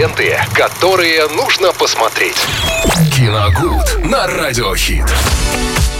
ленты, которые нужно посмотреть. Киногуд на Радиохит.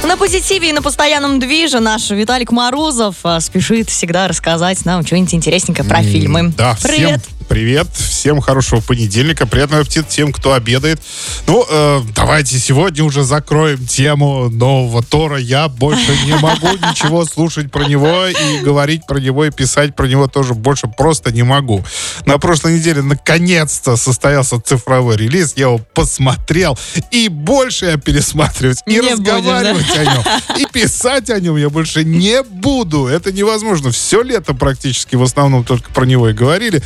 На позитиве и на постоянном движе наш Виталик Морозов а, спешит всегда рассказать нам что-нибудь интересненькое про фильмы. Да, Привет. Всем привет, всем хорошего понедельника, приятного аппетита тем, кто обедает. Ну, э, давайте сегодня уже закроем тему нового Тора. Я больше не могу ничего слушать про него и говорить про него и писать про него тоже больше просто не могу. На прошлой неделе наконец-то состоялся цифровой релиз, я его посмотрел и больше я пересматривать и Не разговаривать о нем и писать о нем я больше не буду. Это невозможно. Все лето практически в основном только про него и говорили.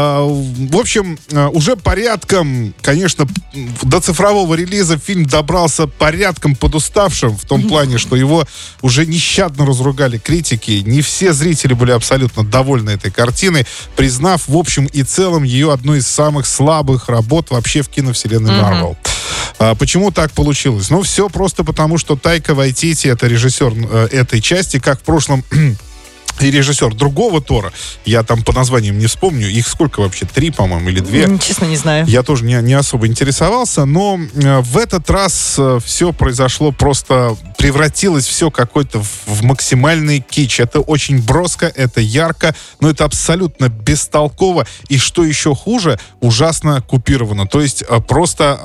В общем, а, уже порядком, конечно, до цифрового релиза фильм добрался порядком подуставшим в том плане, что его уже нещадно разругали критики. Не все зрители были абсолютно довольны этой картиной, признав в общем и целом ее одной из самых слабых работ вообще в киновселенной Марвел. А почему так получилось? Ну, все просто потому, что Тайка Вайтити, это режиссер э, этой части, как в прошлом и режиссер другого Тора, я там по названиям не вспомню, их сколько вообще, три, по-моему, или две. Честно, не знаю. Я тоже не, не особо интересовался, но э, в этот раз все произошло просто, превратилось все какой-то в, максимальный кич. Это очень броско, это ярко, но это абсолютно бестолково. И что еще хуже, ужасно купировано. То есть э, просто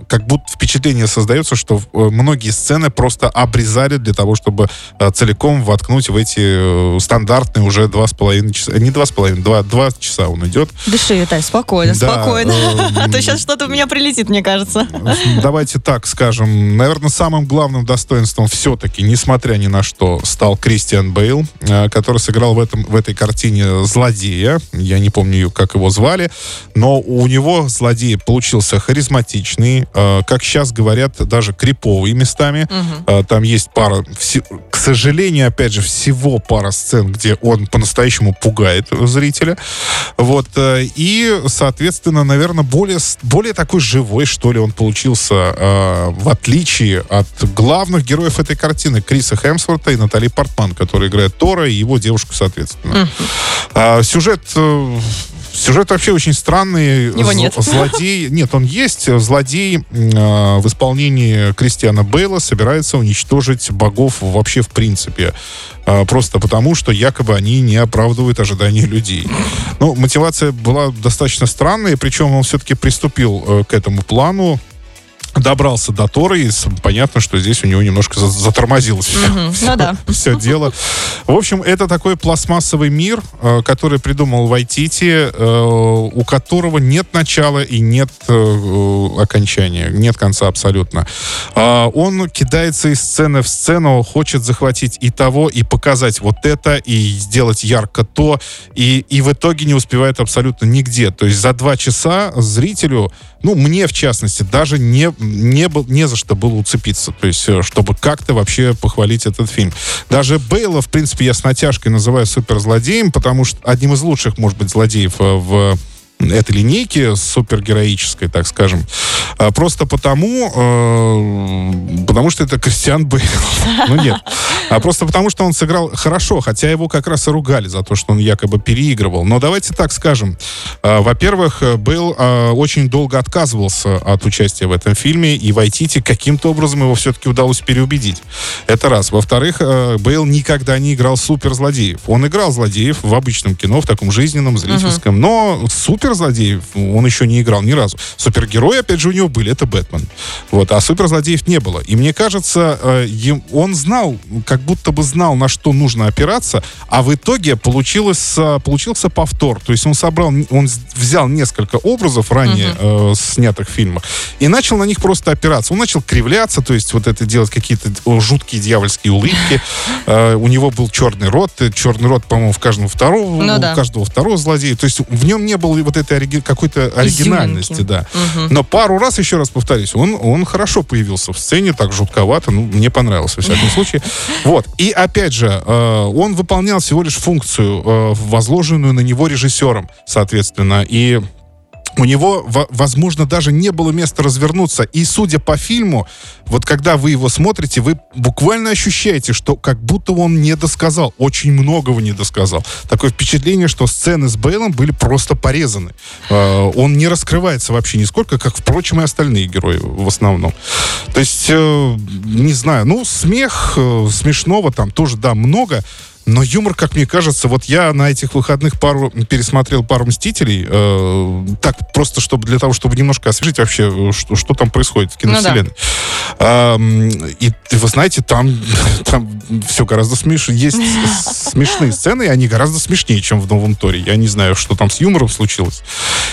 э, как будто впечатление создается, что э, многие сцены просто обрезали для того, чтобы э, целиком воткнуть в эти э, стандартные уже два с половиной часа. Не два с половиной, два, два часа он идет. Дыши, Виталь, спокойно, Да, спокойно. эм, А то сейчас что-то у меня прилетит, мне кажется. Давайте так скажем. Наверное, самым главным достоинством все-таки, несмотря ни на что, стал Кристиан Бейл, э, который сыграл в, этом, в этой картине злодея. Я не помню, как его звали. Но у него злодей получился харизматичный, э, как сейчас говорят, даже криповый местами. Э, Там есть пара, к сожалению, опять же, всего пара сцен, где он по-настоящему пугает зрителя. Вот. И, соответственно, наверное, более, более такой живой, что ли, он получился, в отличие от главных героев этой картины, Криса Хемсворта и Натали Портман, которая играет Тора и его девушку, соответственно. А, сюжет... э, Сюжет вообще очень странный. Его нет. Злодей... Нет, он есть. Злодей э, в исполнении Кристиана Бейла собирается уничтожить богов вообще в принципе. А, Просто потому, что якобы они не оправдывают ожидания людей. Ну, мотивация была достаточно странная, причем он все-таки приступил э, к этому плану, добрался до Тора, и понятно, что здесь у него немножко за- затормозилось все, Мгм, ну да. все дело. В общем, это такой пластмассовый мир, э, который придумал Вайтити, э, у которого нет начала и нет э, окончания, нет конца абсолютно. А, Он кидается из сцены в сцену, хочет захватить и того, и показать вот это, и сделать ярко то, и, и в итоге не успевает абсолютно нигде. То есть за два часа зрителю, ну, мне в частности, даже не, не, был, не за что было уцепиться. То есть, э, чтобы как-то вообще похвалить этот фильм. Даже Бейла, в принципе, я с натяжкой называю суперзлодеем, потому что одним из лучших, может быть, злодеев э, в этой линейки супергероической, так скажем. А, Просто потому, э, потому что это Кристиан Бейл. Ну нет. А просто потому, что он сыграл хорошо, хотя его как раз и ругали за то, что он якобы переигрывал. Но давайте так скажем. А, Во-первых, Бейл а, очень долго отказывался от участия в этом фильме, и Вайтити каким-то образом его все-таки удалось переубедить. Это раз. Во-вторых, э, Бейл никогда не играл суперзлодеев. Он играл злодеев в обычном кино, в таком жизненном, зрительском, но суперзлодеев он еще не играл ни разу. Супергерои, опять же, у него были, это Бэтмен. Вот, а суперзлодеев не было. И мне кажется, он знал, как будто бы знал, на что нужно опираться, а в итоге получилось, э, получился повтор. То есть он собрал, он взял несколько образов ранее э, снятых в фильмах и начал на них просто опираться. Он начал кривляться, то есть вот это делать какие-то жуткие дьявольские улыбки. Э, У него был черный рот, э, черный рот, по-моему, в каждом второго, Ну у да. каждого второго злодея. То есть в нем не было вот этой ориги- какой-то оригинальности, Изюминки. да. Но пару раз, еще раз повторюсь, он, он хорошо появился в сцене, так жутковато, ну, мне понравился, во всяком случае. Вот. И опять же, э, он выполнял всего лишь функцию, э, возложенную на него режиссером, соответственно. И у него, возможно, даже не было места развернуться. И судя по фильму, вот когда вы его смотрите, вы буквально ощущаете, что как будто он не досказал. Очень многого не досказал. Такое впечатление, что сцены с Бейлом были просто порезаны. А, он не раскрывается вообще нисколько, как, впрочем, и остальные герои в основном. То есть, э, не знаю, ну, смех, э, смешного там тоже, да, много. Но юмор, как мне кажется, вот я на этих выходных пару пересмотрел пару «Мстителей», э, так просто, чтобы для того, чтобы немножко освежить вообще, э, что, что там происходит в киновселенной. Ну, да. э, и вы знаете, там, там все гораздо смешнее. Есть смешные сцены, и они гораздо смешнее, чем в «Новом Торе». Я не знаю, что там с юмором случилось.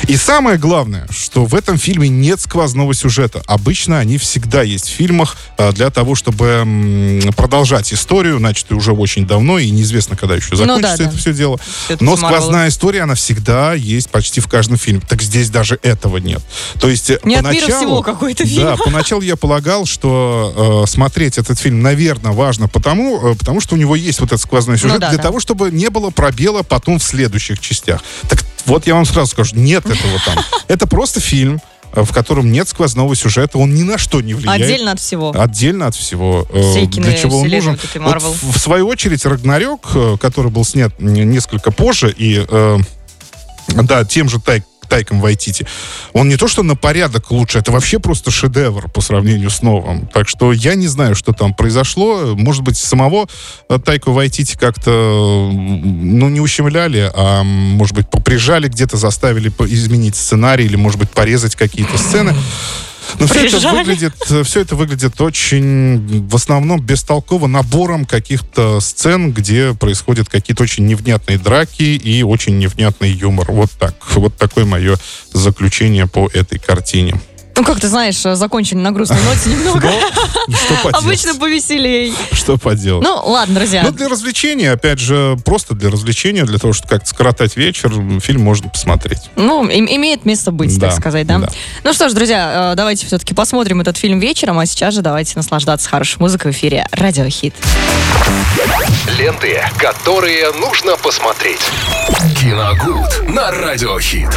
И самое главное, что в этом фильме нет сквозного сюжета. Обычно они всегда есть в фильмах э, для того, чтобы продолжать историю, начатую уже очень давно, и неизвестно, когда еще закончится ну, да, это да. все дело. Все Но сквозная история, она всегда есть почти в каждом фильме. Так здесь даже этого нет. То есть не поначалу... от всего какой-то фильм. Да, поначалу я полагал, что э, смотреть этот фильм, наверное, важно потому, э, потому что у него есть вот этот сквозной сюжет, ну, да, для да. того, чтобы не было пробела потом в следующих частях. Так вот я вам сразу скажу, нет этого там. Это просто фильм, Э, в котором нет сквозного сюжета, он ни на что не влияет. Отдельно от всего. Отдельно от всего. Э, Всей Для чего он нужен? Вот в, в свою очередь Рагнарёк, э, который был снят несколько позже, и да, тем же Тайк Тайком Вайтити, он не то что на порядок лучше, это вообще просто шедевр по сравнению с новым. Так что я не знаю, что там произошло. Может быть, самого Тайку Вайтити как-то, ну, не ущемляли, а, может быть, поприжали где-то, заставили изменить сценарий или, может быть, порезать какие-то сцены. Но все это, выглядит, э, все это выглядит очень, в основном, бестолково набором каких-то сцен, где происходят какие-то очень невнятные драки и очень невнятный юмор. Вот так. Вот такое мое заключение по этой картине. Ну, как ты знаешь, закончили на грустной ноте немного. Что Обычно повеселей. Что поделать. Ну, ладно, друзья. Ну, для развлечения, опять же, просто для развлечения, для того, чтобы как-то скоротать вечер, фильм можно посмотреть. Ну, имеет место быть, так сказать, да? Ну что ж, друзья, э, давайте все-таки посмотрим этот фильм вечером, а сейчас же давайте наслаждаться хорошей музыкой в эфире Радиохит. Ленты, которые нужно посмотреть. Киногуд на Радиохит.